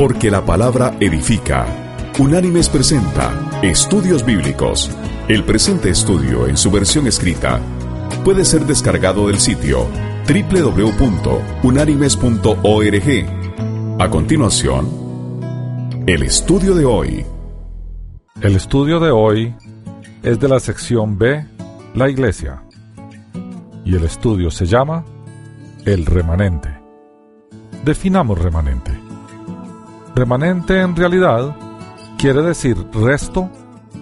Porque la palabra edifica. Unánimes presenta Estudios Bíblicos. El presente estudio en su versión escrita puede ser descargado del sitio www.unánimes.org. A continuación, el estudio de hoy. El estudio de hoy es de la sección B, la iglesia. Y el estudio se llama El remanente. Definamos remanente. Remanente en realidad quiere decir resto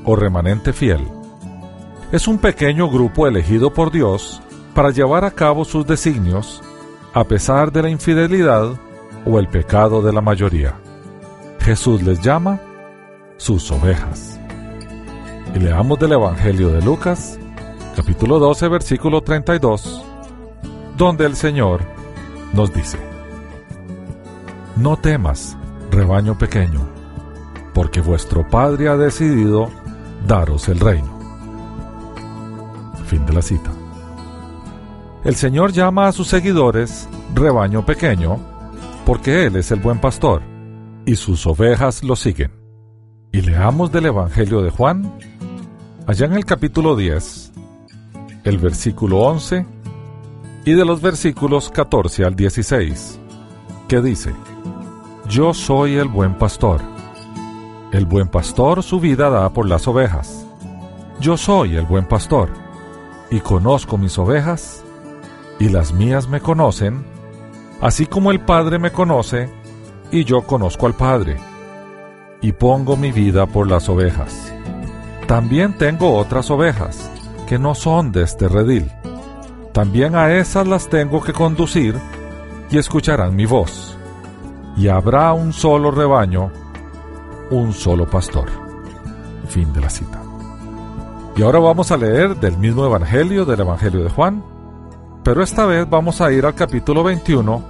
o remanente fiel. Es un pequeño grupo elegido por Dios para llevar a cabo sus designios a pesar de la infidelidad o el pecado de la mayoría. Jesús les llama sus ovejas. Y leamos del Evangelio de Lucas, capítulo 12, versículo 32, donde el Señor nos dice, No temas, rebaño pequeño, porque vuestro Padre ha decidido daros el reino. Fin de la cita. El Señor llama a sus seguidores rebaño pequeño porque Él es el buen pastor y sus ovejas lo siguen. Y leamos del Evangelio de Juan, allá en el capítulo 10, el versículo 11 y de los versículos 14 al 16, que dice, Yo soy el buen pastor. El buen pastor su vida da por las ovejas. Yo soy el buen pastor, y conozco mis ovejas, y las mías me conocen, así como el Padre me conoce, y yo conozco al Padre, y pongo mi vida por las ovejas. También tengo otras ovejas, que no son de este redil. También a esas las tengo que conducir, y escucharán mi voz. Y habrá un solo rebaño, un solo pastor. Fin de la cita. Y ahora vamos a leer del mismo Evangelio, del Evangelio de Juan, pero esta vez vamos a ir al capítulo 21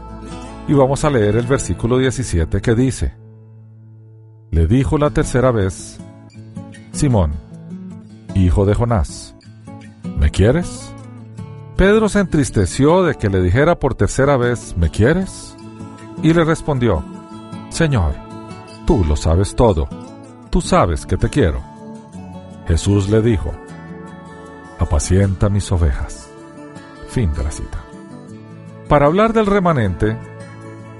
y vamos a leer el versículo 17 que dice, Le dijo la tercera vez, Simón, hijo de Jonás, ¿me quieres? Pedro se entristeció de que le dijera por tercera vez, ¿me quieres? Y le respondió, Señor, tú lo sabes todo, tú sabes que te quiero. Jesús le dijo, apacienta mis ovejas. Fin de la cita. Para hablar del remanente,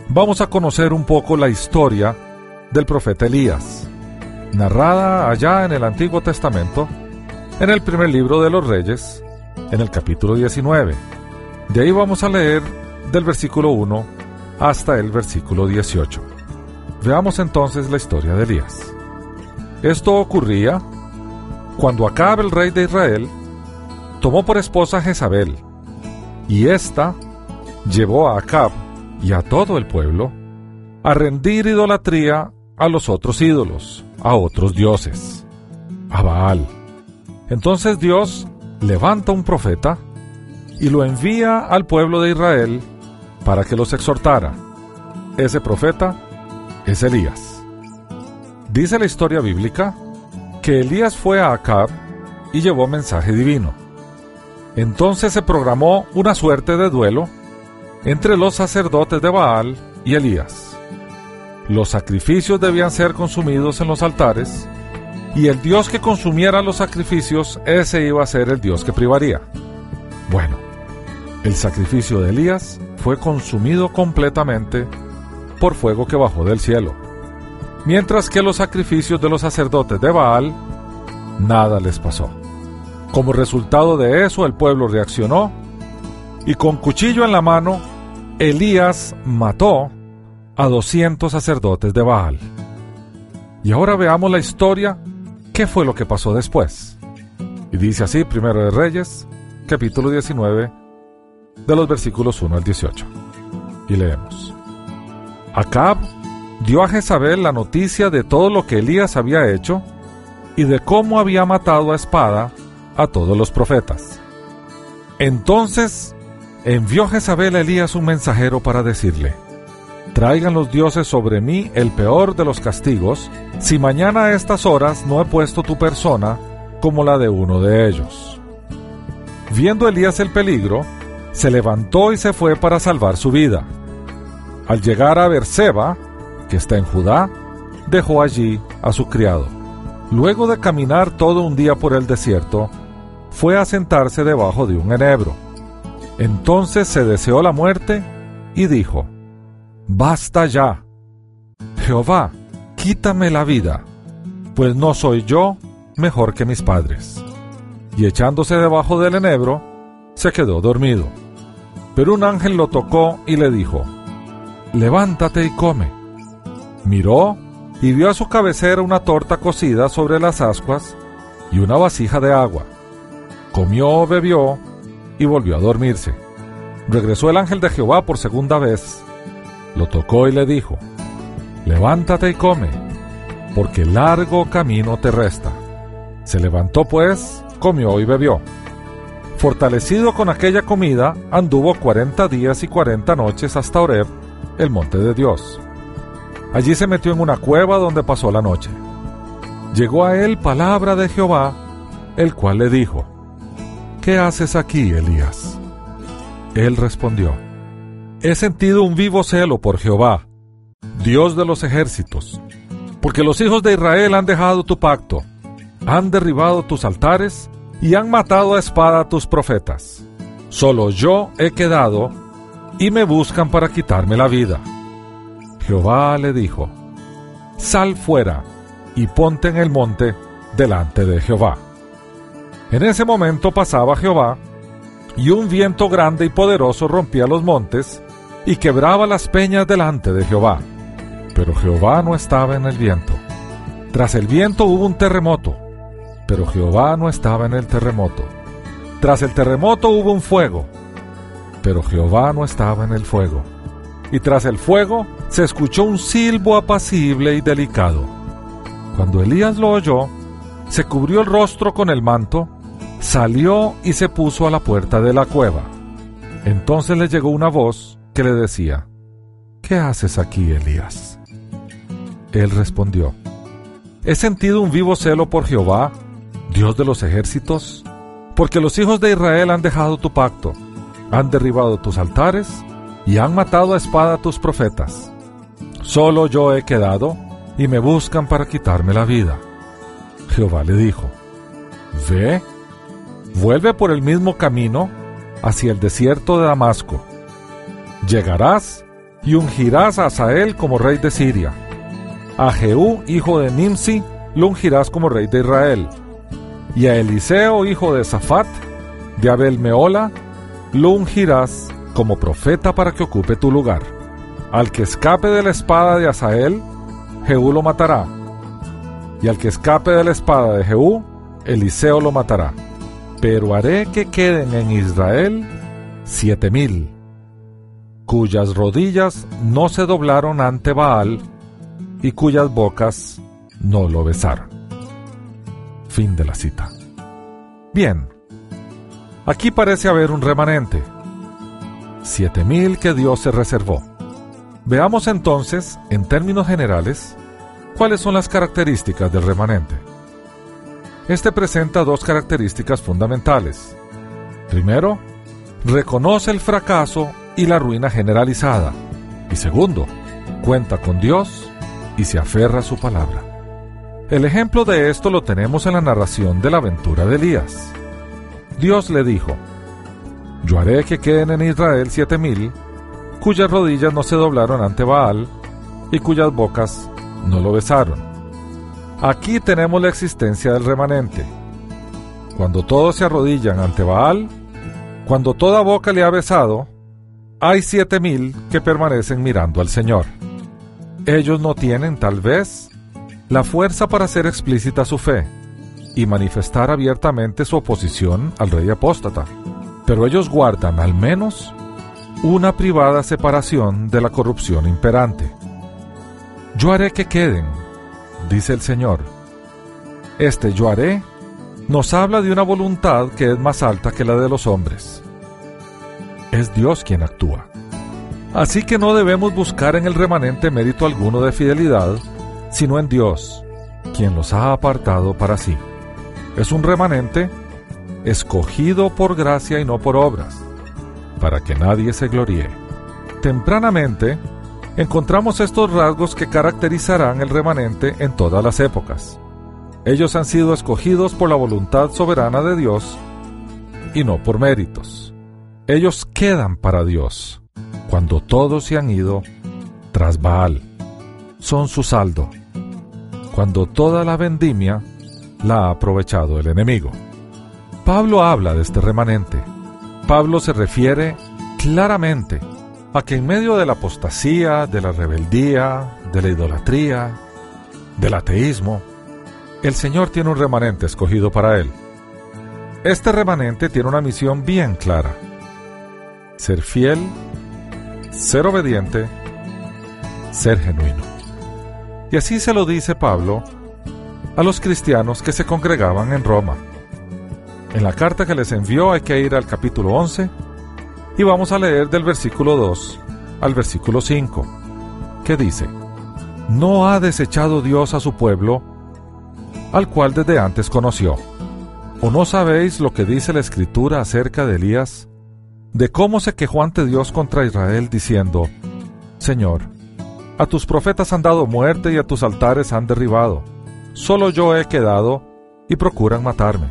vamos a conocer un poco la historia del profeta Elías, narrada allá en el Antiguo Testamento, en el primer libro de los Reyes, en el capítulo 19. De ahí vamos a leer del versículo 1 hasta el versículo 18. Veamos entonces la historia de Elías. Esto ocurría cuando Acab, el rey de Israel, tomó por esposa a Jezabel, y ésta llevó a Acab y a todo el pueblo a rendir idolatría a los otros ídolos, a otros dioses, a Baal. Entonces Dios levanta un profeta y lo envía al pueblo de Israel para que los exhortara. Ese profeta es Elías. Dice la historia bíblica que Elías fue a Acab y llevó mensaje divino. Entonces se programó una suerte de duelo entre los sacerdotes de Baal y Elías. Los sacrificios debían ser consumidos en los altares y el Dios que consumiera los sacrificios, ese iba a ser el Dios que privaría. Bueno, el sacrificio de Elías fue consumido completamente por fuego que bajó del cielo, mientras que los sacrificios de los sacerdotes de Baal, nada les pasó. Como resultado de eso, el pueblo reaccionó y con cuchillo en la mano, Elías mató a 200 sacerdotes de Baal. Y ahora veamos la historia, qué fue lo que pasó después. Y dice así, primero de Reyes, capítulo 19, de los versículos 1 al 18. Y leemos. Acab dio a Jezabel la noticia de todo lo que Elías había hecho y de cómo había matado a espada a todos los profetas. Entonces envió Jezabel a Elías un mensajero para decirle, Traigan los dioses sobre mí el peor de los castigos, si mañana a estas horas no he puesto tu persona como la de uno de ellos. Viendo Elías el peligro, se levantó y se fue para salvar su vida. Al llegar a Berseba, que está en Judá, dejó allí a su criado. Luego de caminar todo un día por el desierto, fue a sentarse debajo de un enebro. Entonces se deseó la muerte y dijo, Basta ya. Jehová, quítame la vida, pues no soy yo mejor que mis padres. Y echándose debajo del enebro, se quedó dormido. Pero un ángel lo tocó y le dijo, Levántate y come. Miró y vio a su cabecera una torta cocida sobre las ascuas y una vasija de agua. Comió, bebió y volvió a dormirse. Regresó el ángel de Jehová por segunda vez. Lo tocó y le dijo, Levántate y come, porque largo camino te resta. Se levantó pues, comió y bebió. Fortalecido con aquella comida, anduvo cuarenta días y cuarenta noches hasta Oreb, el monte de Dios. Allí se metió en una cueva donde pasó la noche. Llegó a él palabra de Jehová, el cual le dijo, ¿Qué haces aquí, Elías? Él respondió, He sentido un vivo celo por Jehová, Dios de los ejércitos, porque los hijos de Israel han dejado tu pacto, han derribado tus altares y han matado a espada a tus profetas. Solo yo he quedado y me buscan para quitarme la vida. Jehová le dijo, Sal fuera y ponte en el monte delante de Jehová. En ese momento pasaba Jehová, y un viento grande y poderoso rompía los montes y quebraba las peñas delante de Jehová. Pero Jehová no estaba en el viento. Tras el viento hubo un terremoto, pero Jehová no estaba en el terremoto. Tras el terremoto hubo un fuego, pero Jehová no estaba en el fuego y tras el fuego se escuchó un silbo apacible y delicado. Cuando Elías lo oyó, se cubrió el rostro con el manto, salió y se puso a la puerta de la cueva. Entonces le llegó una voz que le decía, ¿Qué haces aquí, Elías? Él respondió, He sentido un vivo celo por Jehová, Dios de los ejércitos, porque los hijos de Israel han dejado tu pacto, han derribado tus altares y han matado a espada a tus profetas. Solo yo he quedado y me buscan para quitarme la vida. Jehová le dijo, Ve, vuelve por el mismo camino hacia el desierto de Damasco. Llegarás y ungirás a Asael como rey de Siria. A Jehú, hijo de Nimsi, lo ungirás como rey de Israel. Y a Eliseo, hijo de Safat, de Abel Meola, lo ungirás como profeta para que ocupe tu lugar. Al que escape de la espada de Asael, Jehú lo matará. Y al que escape de la espada de Jehú, Eliseo lo matará. Pero haré que queden en Israel siete mil, cuyas rodillas no se doblaron ante Baal y cuyas bocas no lo besaron. Fin de la cita. Bien, aquí parece haber un remanente siete mil que Dios se reservó. Veamos entonces, en términos generales, cuáles son las características del remanente. Este presenta dos características fundamentales. Primero, reconoce el fracaso y la ruina generalizada. Y segundo, cuenta con Dios y se aferra a su palabra. El ejemplo de esto lo tenemos en la narración de la aventura de Elías. Dios le dijo, yo haré que queden en Israel siete mil, cuyas rodillas no se doblaron ante Baal y cuyas bocas no lo besaron. Aquí tenemos la existencia del remanente. Cuando todos se arrodillan ante Baal, cuando toda boca le ha besado, hay siete mil que permanecen mirando al Señor. Ellos no tienen, tal vez, la fuerza para hacer explícita su fe y manifestar abiertamente su oposición al rey apóstata pero ellos guardan al menos una privada separación de la corrupción imperante. Yo haré que queden, dice el Señor. Este yo haré nos habla de una voluntad que es más alta que la de los hombres. Es Dios quien actúa. Así que no debemos buscar en el remanente mérito alguno de fidelidad, sino en Dios, quien los ha apartado para sí. Es un remanente escogido por gracia y no por obras, para que nadie se gloríe. Tempranamente, encontramos estos rasgos que caracterizarán el remanente en todas las épocas. Ellos han sido escogidos por la voluntad soberana de Dios y no por méritos. Ellos quedan para Dios cuando todos se han ido tras Baal. Son su saldo. Cuando toda la vendimia la ha aprovechado el enemigo. Pablo habla de este remanente. Pablo se refiere claramente a que en medio de la apostasía, de la rebeldía, de la idolatría, del ateísmo, el Señor tiene un remanente escogido para él. Este remanente tiene una misión bien clara. Ser fiel, ser obediente, ser genuino. Y así se lo dice Pablo a los cristianos que se congregaban en Roma. En la carta que les envió hay que ir al capítulo 11 y vamos a leer del versículo 2 al versículo 5, que dice, No ha desechado Dios a su pueblo, al cual desde antes conoció. ¿O no sabéis lo que dice la escritura acerca de Elías? De cómo se quejó ante Dios contra Israel diciendo, Señor, a tus profetas han dado muerte y a tus altares han derribado. Solo yo he quedado y procuran matarme.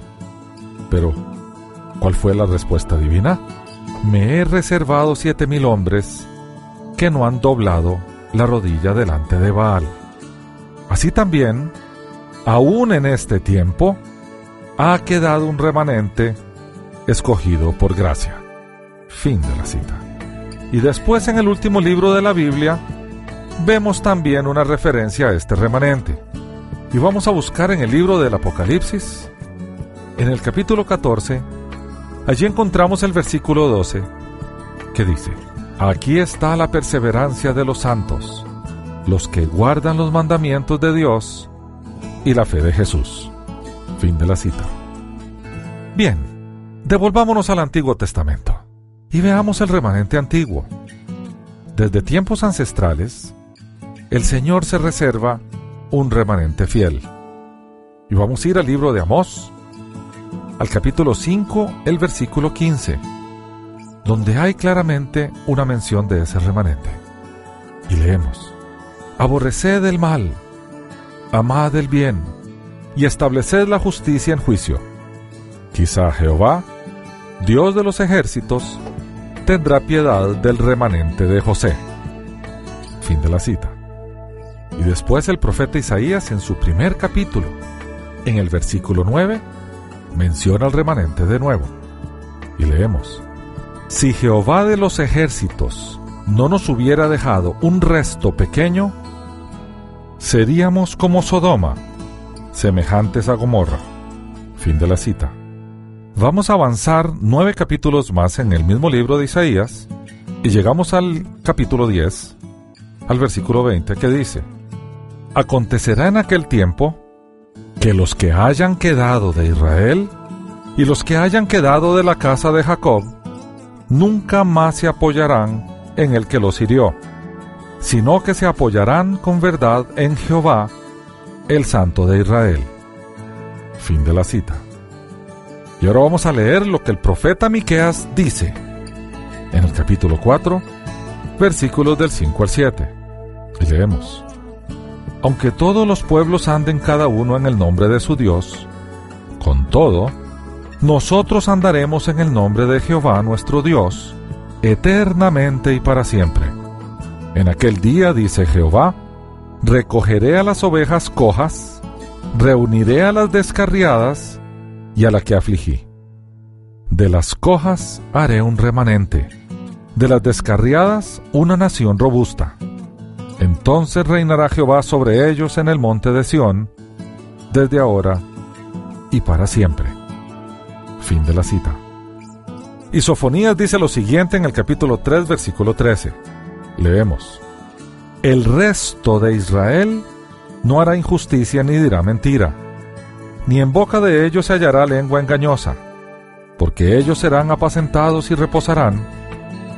Pero, ¿cuál fue la respuesta divina? Me he reservado siete mil hombres que no han doblado la rodilla delante de Baal. Así también, aún en este tiempo, ha quedado un remanente escogido por gracia. Fin de la cita. Y después en el último libro de la Biblia, vemos también una referencia a este remanente. Y vamos a buscar en el libro del Apocalipsis, en el capítulo 14, allí encontramos el versículo 12, que dice, Aquí está la perseverancia de los santos, los que guardan los mandamientos de Dios y la fe de Jesús. Fin de la cita. Bien, devolvámonos al Antiguo Testamento y veamos el remanente antiguo. Desde tiempos ancestrales, el Señor se reserva un remanente fiel. Y vamos a ir al libro de Amós, al capítulo 5, el versículo 15, donde hay claramente una mención de ese remanente. Y leemos, Aborreced el mal, amad el bien, y estableced la justicia en juicio. Quizá Jehová, Dios de los ejércitos, tendrá piedad del remanente de José. Fin de la cita. Y después el profeta Isaías en su primer capítulo, en el versículo 9, menciona al remanente de nuevo. Y leemos, Si Jehová de los ejércitos no nos hubiera dejado un resto pequeño, seríamos como Sodoma semejantes a Gomorra. Fin de la cita. Vamos a avanzar nueve capítulos más en el mismo libro de Isaías y llegamos al capítulo 10, al versículo 20, que dice, Acontecerá en aquel tiempo que los que hayan quedado de Israel y los que hayan quedado de la casa de Jacob nunca más se apoyarán en el que los hirió, sino que se apoyarán con verdad en Jehová, el Santo de Israel. Fin de la cita. Y ahora vamos a leer lo que el profeta Miqueas dice en el capítulo 4, versículos del 5 al 7. Y leemos: Aunque todos los pueblos anden cada uno en el nombre de su Dios, con todo, nosotros andaremos en el nombre de Jehová nuestro Dios, eternamente y para siempre. En aquel día, dice Jehová, recogeré a las ovejas cojas, reuniré a las descarriadas y a la que afligí. De las cojas haré un remanente, de las descarriadas una nación robusta. Entonces reinará Jehová sobre ellos en el monte de Sión, desde ahora y para siempre. Fin de la cita. Y dice lo siguiente en el capítulo 3, versículo 13. Leemos. El resto de Israel no hará injusticia ni dirá mentira, ni en boca de ellos se hallará lengua engañosa, porque ellos serán apacentados y reposarán,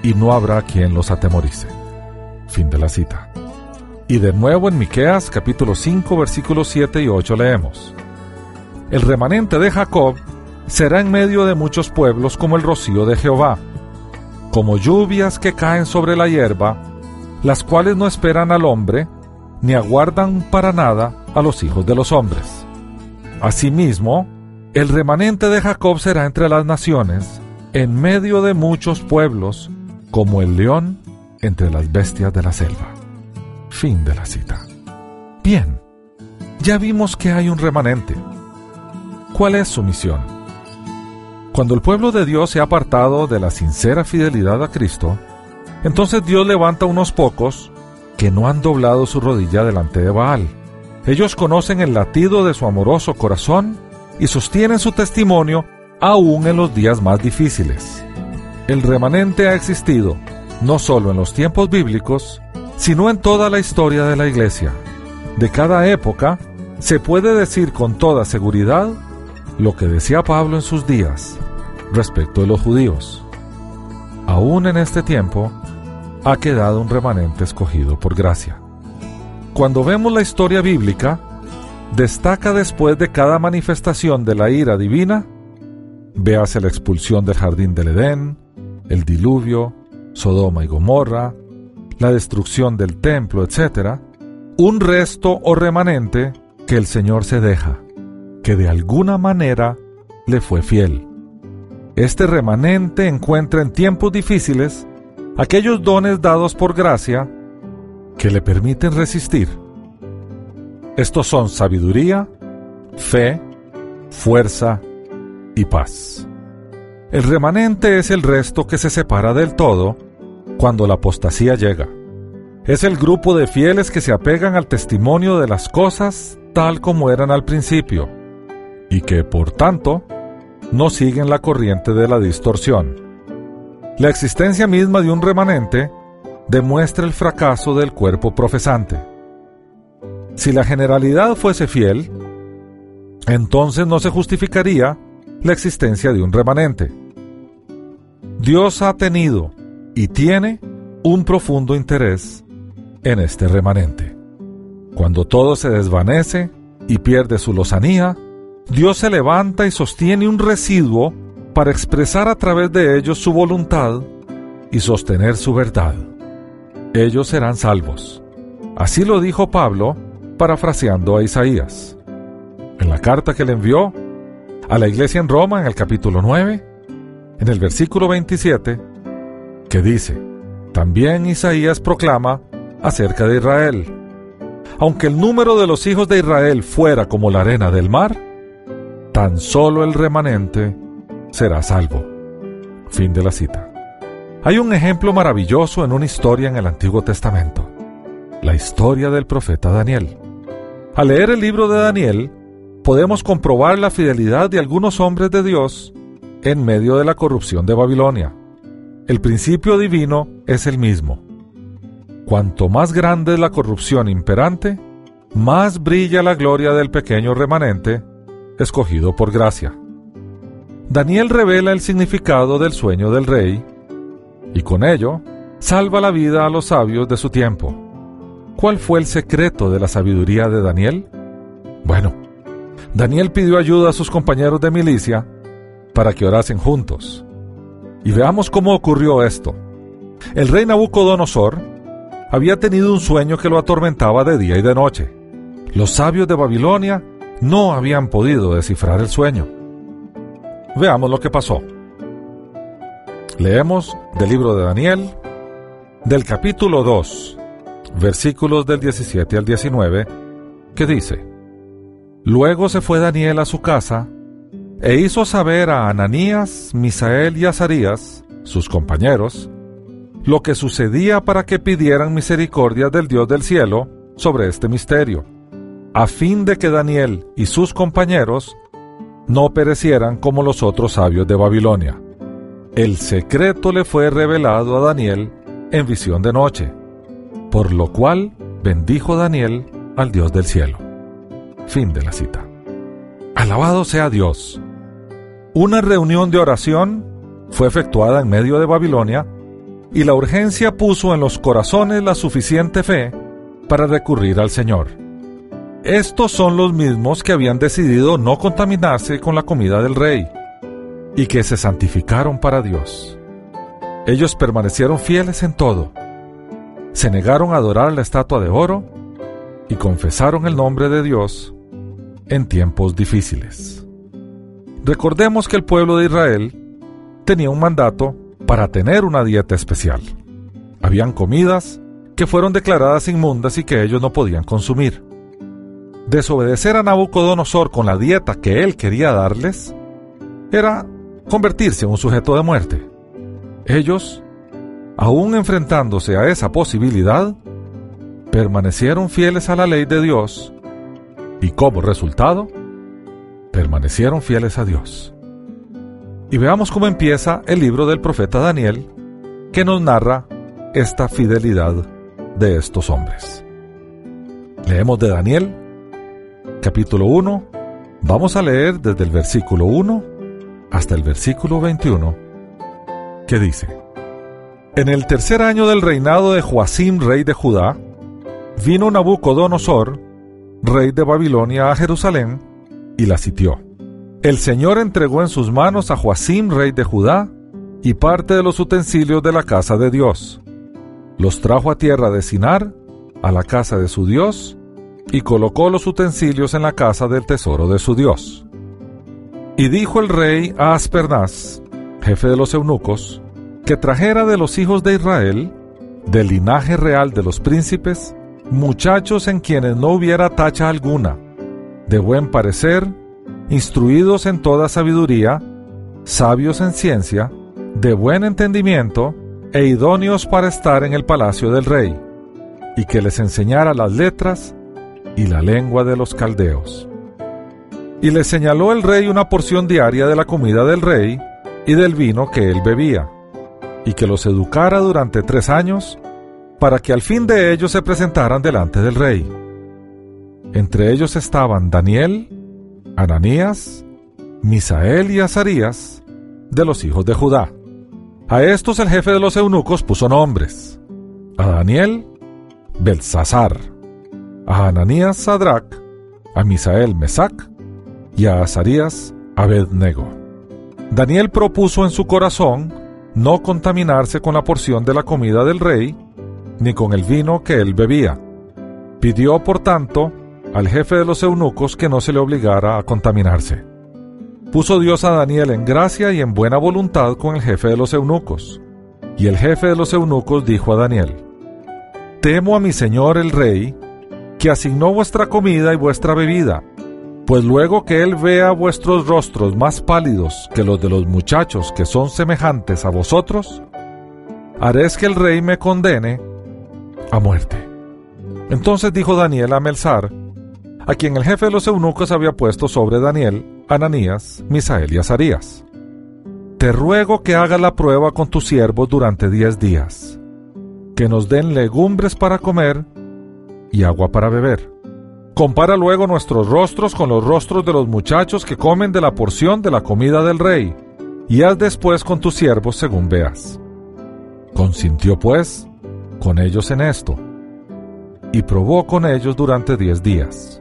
y no habrá quien los atemorice. Fin de la cita. Y de nuevo en Miqueas capítulo 5 versículos 7 y 8 leemos: El remanente de Jacob será en medio de muchos pueblos como el rocío de Jehová, como lluvias que caen sobre la hierba las cuales no esperan al hombre, ni aguardan para nada a los hijos de los hombres. Asimismo, el remanente de Jacob será entre las naciones, en medio de muchos pueblos, como el león entre las bestias de la selva. Fin de la cita. Bien, ya vimos que hay un remanente. ¿Cuál es su misión? Cuando el pueblo de Dios se ha apartado de la sincera fidelidad a Cristo, entonces Dios levanta unos pocos que no han doblado su rodilla delante de Baal. Ellos conocen el latido de su amoroso corazón y sostienen su testimonio aún en los días más difíciles. El remanente ha existido no solo en los tiempos bíblicos, sino en toda la historia de la Iglesia. De cada época, se puede decir con toda seguridad lo que decía Pablo en sus días respecto de los judíos. Aún en este tiempo, ha quedado un remanente escogido por gracia. Cuando vemos la historia bíblica, destaca después de cada manifestación de la ira divina, véase la expulsión del jardín del Edén, el diluvio, Sodoma y Gomorra, la destrucción del templo, etc., un resto o remanente que el Señor se deja, que de alguna manera le fue fiel. Este remanente encuentra en tiempos difíciles aquellos dones dados por gracia que le permiten resistir. Estos son sabiduría, fe, fuerza y paz. El remanente es el resto que se separa del todo cuando la apostasía llega. Es el grupo de fieles que se apegan al testimonio de las cosas tal como eran al principio y que, por tanto, no siguen la corriente de la distorsión. La existencia misma de un remanente demuestra el fracaso del cuerpo profesante. Si la generalidad fuese fiel, entonces no se justificaría la existencia de un remanente. Dios ha tenido y tiene un profundo interés en este remanente. Cuando todo se desvanece y pierde su lozanía, Dios se levanta y sostiene un residuo para expresar a través de ellos su voluntad y sostener su verdad. Ellos serán salvos. Así lo dijo Pablo, parafraseando a Isaías. En la carta que le envió a la iglesia en Roma, en el capítulo 9, en el versículo 27, que dice, también Isaías proclama acerca de Israel. Aunque el número de los hijos de Israel fuera como la arena del mar, tan solo el remanente será salvo. Fin de la cita. Hay un ejemplo maravilloso en una historia en el Antiguo Testamento, la historia del profeta Daniel. Al leer el libro de Daniel, podemos comprobar la fidelidad de algunos hombres de Dios en medio de la corrupción de Babilonia el principio divino es el mismo. Cuanto más grande es la corrupción imperante, más brilla la gloria del pequeño remanente, escogido por gracia. Daniel revela el significado del sueño del rey y con ello salva la vida a los sabios de su tiempo. ¿Cuál fue el secreto de la sabiduría de Daniel? Bueno, Daniel pidió ayuda a sus compañeros de milicia para que orasen juntos. Y veamos cómo ocurrió esto. El rey Nabucodonosor había tenido un sueño que lo atormentaba de día y de noche. Los sabios de Babilonia no habían podido descifrar el sueño. Veamos lo que pasó. Leemos del libro de Daniel, del capítulo 2, versículos del 17 al 19, que dice, Luego se fue Daniel a su casa, e hizo saber a Ananías, Misael y Azarías, sus compañeros, lo que sucedía para que pidieran misericordia del Dios del cielo sobre este misterio, a fin de que Daniel y sus compañeros no perecieran como los otros sabios de Babilonia. El secreto le fue revelado a Daniel en visión de noche, por lo cual bendijo Daniel al Dios del cielo. Fin de la cita. Alabado sea Dios una reunión de oración fue efectuada en medio de Babilonia y la urgencia puso en los corazones la suficiente fe para recurrir al Señor. Estos son los mismos que habían decidido no contaminarse con la comida del rey y que se santificaron para Dios. Ellos permanecieron fieles en todo. se negaron a adorar la estatua de oro y confesaron el nombre de Dios en tiempos difíciles. Recordemos que el pueblo de Israel tenía un mandato para tener una dieta especial. Habían comidas que fueron declaradas inmundas y que ellos no podían consumir. Desobedecer a Nabucodonosor con la dieta que él quería darles era convertirse en un sujeto de muerte. Ellos, aún enfrentándose a esa posibilidad, permanecieron fieles a la ley de Dios y como resultado, permanecieron fieles a Dios. Y veamos cómo empieza el libro del profeta Daniel, que nos narra esta fidelidad de estos hombres. Leemos de Daniel, capítulo 1, vamos a leer desde el versículo 1 hasta el versículo 21, que dice, En el tercer año del reinado de Joacim, rey de Judá, vino Nabucodonosor, rey de Babilonia, a Jerusalén, y la sitió. El Señor entregó en sus manos a Joacim, rey de Judá, y parte de los utensilios de la casa de Dios. Los trajo a tierra de Sinar, a la casa de su Dios, y colocó los utensilios en la casa del tesoro de su Dios. Y dijo el rey a Aspernaz, jefe de los eunucos, que trajera de los hijos de Israel, del linaje real de los príncipes, muchachos en quienes no hubiera tacha alguna, de buen parecer, instruidos en toda sabiduría, sabios en ciencia, de buen entendimiento e idóneos para estar en el palacio del rey, y que les enseñara las letras y la lengua de los caldeos. Y les señaló el rey una porción diaria de la comida del rey y del vino que él bebía, y que los educara durante tres años, para que al fin de ellos se presentaran delante del rey. Entre ellos estaban Daniel, Ananías, Misael y Azarías, de los hijos de Judá. A estos el jefe de los eunucos puso nombres. A Daniel, Belsasar. A Ananías, Sadrach. A Misael, Mesac. Y a Azarías, Abednego. Daniel propuso en su corazón no contaminarse con la porción de la comida del rey, ni con el vino que él bebía. Pidió, por tanto, al jefe de los eunucos que no se le obligara a contaminarse. Puso Dios a Daniel en gracia y en buena voluntad con el jefe de los eunucos. Y el jefe de los eunucos dijo a Daniel, Temo a mi señor el rey, que asignó vuestra comida y vuestra bebida, pues luego que él vea vuestros rostros más pálidos que los de los muchachos que son semejantes a vosotros, haréis que el rey me condene a muerte. Entonces dijo Daniel a Melzar, a quien el jefe de los eunucos había puesto sobre Daniel, Ananías, Misael y Azarías. Te ruego que haga la prueba con tus siervos durante diez días, que nos den legumbres para comer y agua para beber. Compara luego nuestros rostros con los rostros de los muchachos que comen de la porción de la comida del rey, y haz después con tus siervos según veas. Consintió pues con ellos en esto, y probó con ellos durante diez días.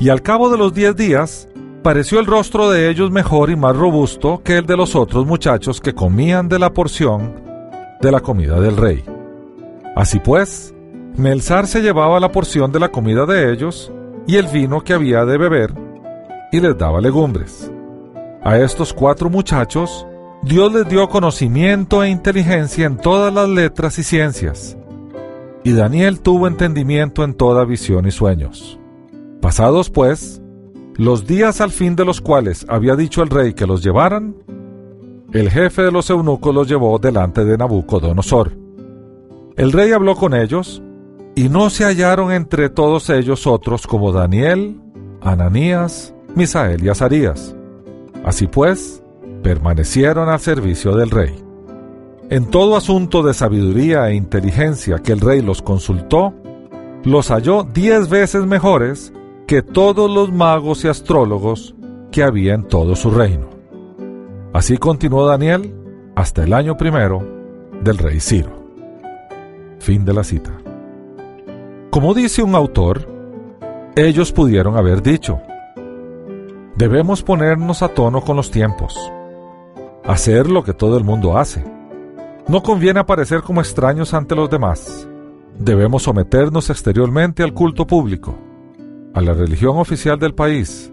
Y al cabo de los diez días, pareció el rostro de ellos mejor y más robusto que el de los otros muchachos que comían de la porción de la comida del rey. Así pues, Melzar se llevaba la porción de la comida de ellos y el vino que había de beber, y les daba legumbres. A estos cuatro muchachos, Dios les dio conocimiento e inteligencia en todas las letras y ciencias, y Daniel tuvo entendimiento en toda visión y sueños. Pasados, pues, los días al fin de los cuales había dicho el rey que los llevaran, el jefe de los eunucos los llevó delante de Nabucodonosor. El rey habló con ellos, y no se hallaron entre todos ellos otros como Daniel, Ananías, Misael y Azarías. Así pues, permanecieron al servicio del rey. En todo asunto de sabiduría e inteligencia que el rey los consultó, los halló diez veces mejores que todos los magos y astrólogos que había en todo su reino. Así continuó Daniel hasta el año primero del rey Ciro. Fin de la cita. Como dice un autor, ellos pudieron haber dicho, debemos ponernos a tono con los tiempos, hacer lo que todo el mundo hace. No conviene aparecer como extraños ante los demás, Debemos someternos exteriormente al culto público, a la religión oficial del país,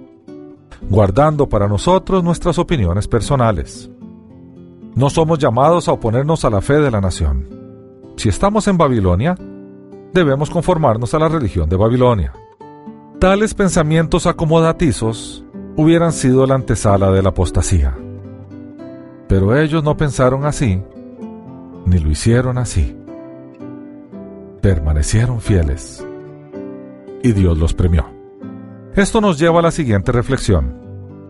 guardando para nosotros nuestras opiniones personales. No somos llamados a oponernos a la fe de la nación. Si estamos en Babilonia, debemos conformarnos a la religión de Babilonia. Tales pensamientos acomodatizos hubieran sido la antesala de la apostasía. Pero ellos no pensaron así, ni lo hicieron así. Permanecieron fieles. Y Dios los premió. Esto nos lleva a la siguiente reflexión.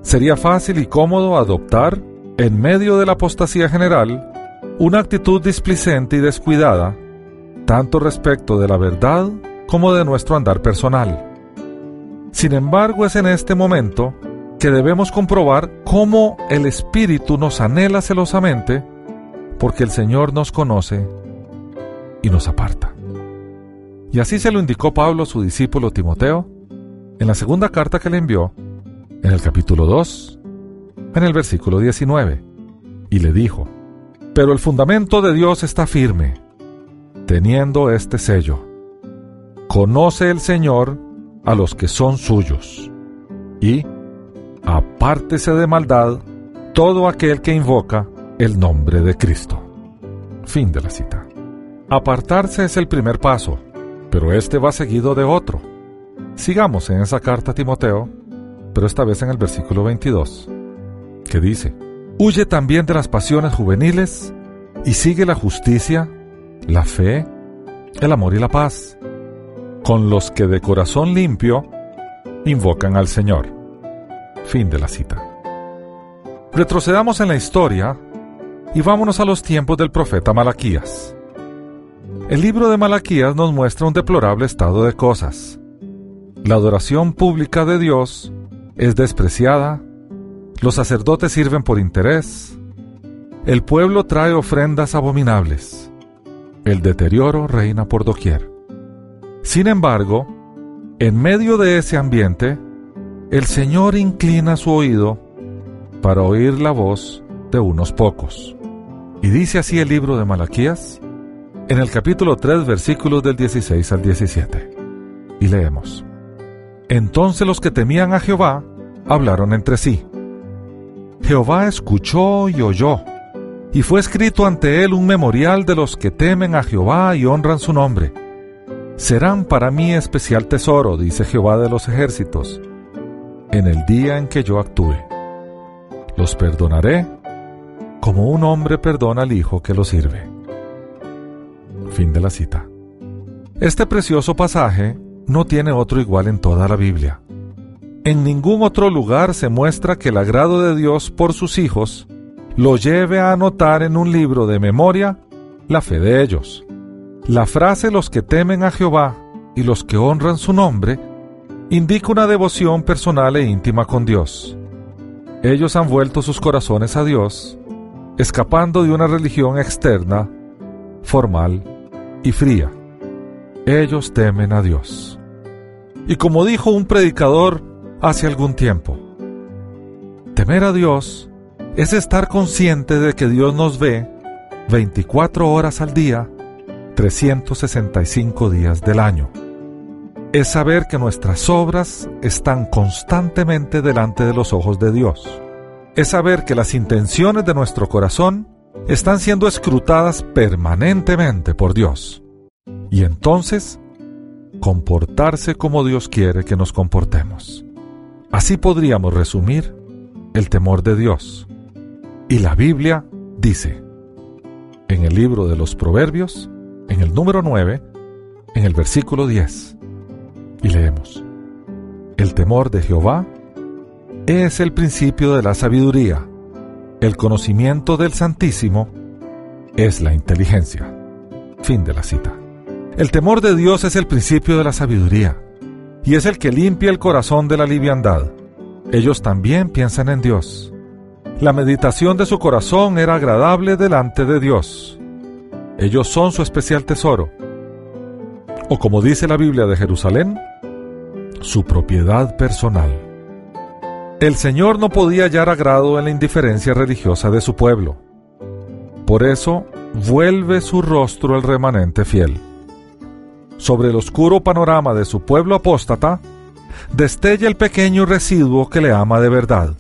Sería fácil y cómodo adoptar, en medio de la apostasía general, una actitud displicente y descuidada, tanto respecto de la verdad como de nuestro andar personal. Sin embargo, es en este momento que debemos comprobar cómo el Espíritu nos anhela celosamente, porque el Señor nos conoce y nos aparta. Y así se lo indicó Pablo a su discípulo Timoteo en la segunda carta que le envió, en el capítulo 2, en el versículo 19, y le dijo, Pero el fundamento de Dios está firme, teniendo este sello. Conoce el Señor a los que son suyos, y apártese de maldad todo aquel que invoca el nombre de Cristo. Fin de la cita. Apartarse es el primer paso, pero este va seguido de otro. Sigamos en esa carta a Timoteo, pero esta vez en el versículo 22, que dice, Huye también de las pasiones juveniles y sigue la justicia, la fe, el amor y la paz, con los que de corazón limpio invocan al Señor. Fin de la cita. Retrocedamos en la historia y vámonos a los tiempos del profeta Malaquías. El libro de Malaquías nos muestra un deplorable estado de cosas. La adoración pública de Dios es despreciada, los sacerdotes sirven por interés, el pueblo trae ofrendas abominables, el deterioro reina por doquier. Sin embargo, en medio de ese ambiente, el Señor inclina su oído para oír la voz de unos pocos. Y dice así el libro de Malaquías, en el capítulo 3, versículos del 16 al 17. Y leemos. Entonces los que temían a Jehová hablaron entre sí. Jehová escuchó y oyó, y fue escrito ante él un memorial de los que temen a Jehová y honran su nombre. Serán para mí especial tesoro, dice Jehová de los ejércitos en el día en que yo actúe. Los perdonaré como un hombre perdona al hijo que lo sirve. Fin de la cita. Este precioso pasaje no tiene otro igual en toda la Biblia. En ningún otro lugar se muestra que el agrado de Dios por sus hijos lo lleve a anotar en un libro de memoria la fe de ellos. La frase los que temen a Jehová y los que honran su nombre indica una devoción personal e íntima con Dios. Ellos han vuelto sus corazones a Dios, escapando de una religión externa, formal y fría. Ellos temen a Dios. Y como dijo un predicador hace algún tiempo, temer a Dios es estar consciente de que Dios nos ve 24 horas al día, 365 días del año es saber que nuestras obras están constantemente delante de los ojos de Dios. Es saber que las intenciones de nuestro corazón están siendo escrutadas permanentemente por Dios. Y entonces, comportarse como Dios quiere que nos comportemos. Así podríamos resumir el temor de Dios. Y la Biblia dice, en el libro de los Proverbios, en el número 9, en el versículo 10, y leemos, El temor de Jehová es el principio de la sabiduría, el conocimiento del Santísimo es la inteligencia. Fin de la cita. El temor de Dios es el principio de la sabiduría y es el que limpia el corazón de la liviandad. Ellos también piensan en Dios. La meditación de su corazón era agradable delante de Dios. Ellos son su especial tesoro o como dice la Biblia de Jerusalén, su propiedad personal. El Señor no podía hallar agrado en la indiferencia religiosa de su pueblo. Por eso vuelve su rostro el remanente fiel. sobre el oscuro panorama de su pueblo apóstata, destella el pequeño residuo que le ama de verdad.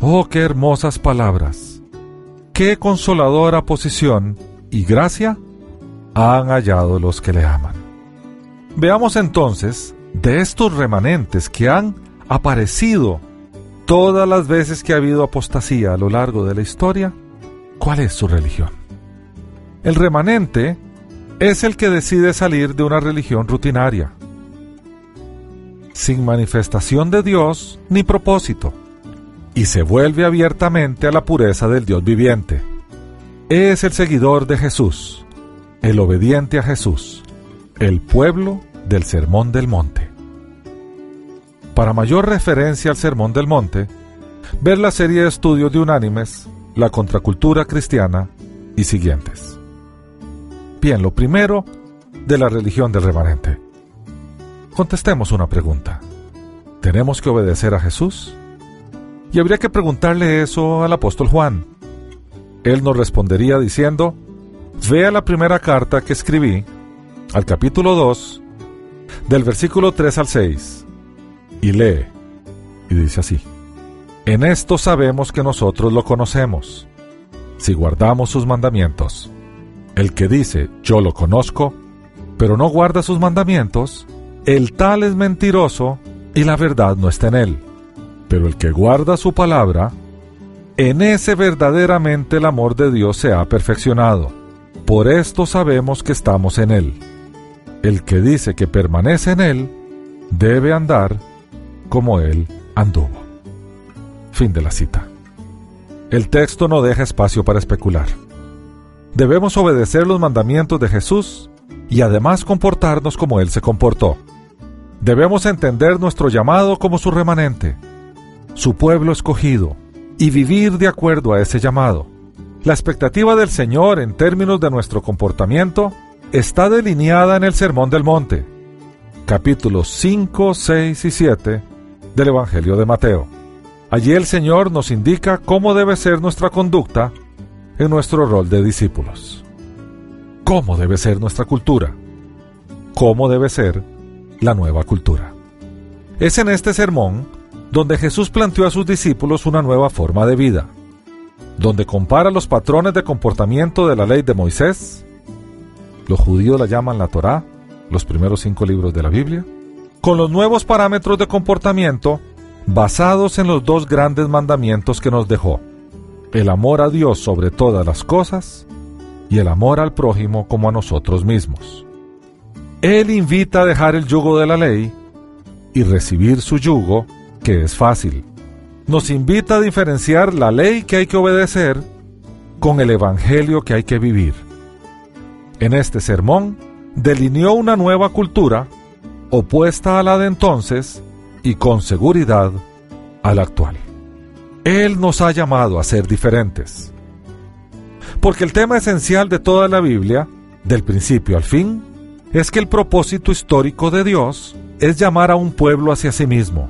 Oh, qué hermosas palabras, qué consoladora posición y gracia han hallado los que le aman. Veamos entonces de estos remanentes que han aparecido todas las veces que ha habido apostasía a lo largo de la historia, ¿cuál es su religión? El remanente es el que decide salir de una religión rutinaria, sin manifestación de Dios ni propósito, y se vuelve abiertamente a la pureza del Dios viviente. Es el seguidor de Jesús, el obediente a Jesús, el pueblo del Sermón del Monte. Para mayor referencia al Sermón del Monte, ver la serie de estudios de unánimes, la contracultura cristiana y siguientes. Bien, lo primero de la religión del remanente. Contestemos una pregunta. ¿Tenemos que obedecer a Jesús? Y habría que preguntarle eso al apóstol Juan. Él nos respondería diciendo, vea la primera carta que escribí, al capítulo 2, del versículo 3 al 6, y lee, y dice así, en esto sabemos que nosotros lo conocemos, si guardamos sus mandamientos. El que dice, yo lo conozco, pero no guarda sus mandamientos, el tal es mentiroso y la verdad no está en él. Pero el que guarda su palabra, en ese verdaderamente el amor de Dios se ha perfeccionado. Por esto sabemos que estamos en él. El que dice que permanece en él, debe andar como él anduvo. Fin de la cita. El texto no deja espacio para especular. Debemos obedecer los mandamientos de Jesús y además comportarnos como Él se comportó. Debemos entender nuestro llamado como su remanente, su pueblo escogido, y vivir de acuerdo a ese llamado. La expectativa del Señor en términos de nuestro comportamiento está delineada en el Sermón del Monte, capítulos 5, 6 y 7 del Evangelio de Mateo. Allí el Señor nos indica cómo debe ser nuestra conducta en nuestro rol de discípulos. ¿Cómo debe ser nuestra cultura? ¿Cómo debe ser la nueva cultura? Es en este sermón donde Jesús planteó a sus discípulos una nueva forma de vida, donde compara los patrones de comportamiento de la ley de Moisés, los judíos la llaman la Torá, los primeros cinco libros de la Biblia, con los nuevos parámetros de comportamiento basados en los dos grandes mandamientos que nos dejó, el amor a Dios sobre todas las cosas y el amor al prójimo como a nosotros mismos. Él invita a dejar el yugo de la ley y recibir su yugo, que es fácil. Nos invita a diferenciar la ley que hay que obedecer con el Evangelio que hay que vivir. En este sermón delineó una nueva cultura opuesta a la de entonces y con seguridad a la actual. Él nos ha llamado a ser diferentes. Porque el tema esencial de toda la Biblia, del principio al fin, es que el propósito histórico de Dios es llamar a un pueblo hacia sí mismo.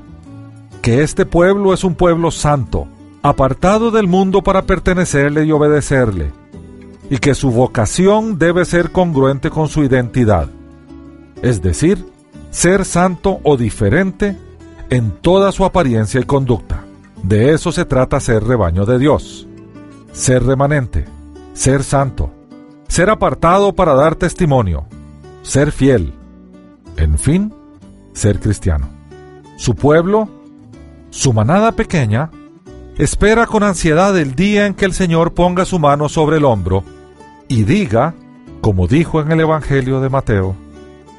Que este pueblo es un pueblo santo, apartado del mundo para pertenecerle y obedecerle. Y que su vocación debe ser congruente con su identidad. Es decir, ser santo o diferente en toda su apariencia y conducta. De eso se trata ser rebaño de Dios, ser remanente, ser santo, ser apartado para dar testimonio, ser fiel, en fin, ser cristiano. Su pueblo, su manada pequeña, espera con ansiedad el día en que el Señor ponga su mano sobre el hombro y diga, como dijo en el Evangelio de Mateo,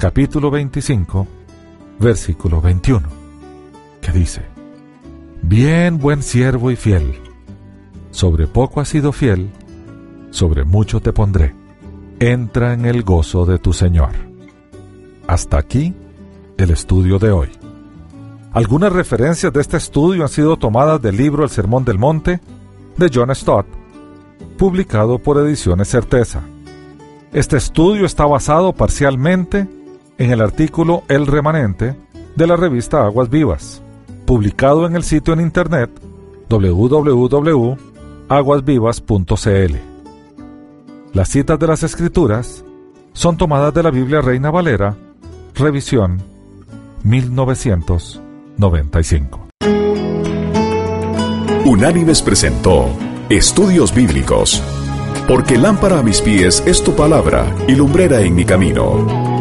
capítulo 25, versículo 21, que dice, Bien, buen siervo y fiel. Sobre poco has sido fiel, sobre mucho te pondré. Entra en el gozo de tu Señor. Hasta aquí el estudio de hoy. Algunas referencias de este estudio han sido tomadas del libro El Sermón del Monte de John Stott, publicado por Ediciones Certeza. Este estudio está basado parcialmente en el artículo El Remanente de la revista Aguas Vivas publicado en el sitio en internet www.aguasvivas.cl. Las citas de las escrituras son tomadas de la Biblia Reina Valera, revisión 1995. Unánimes presentó Estudios Bíblicos, porque lámpara a mis pies es tu palabra y lumbrera en mi camino.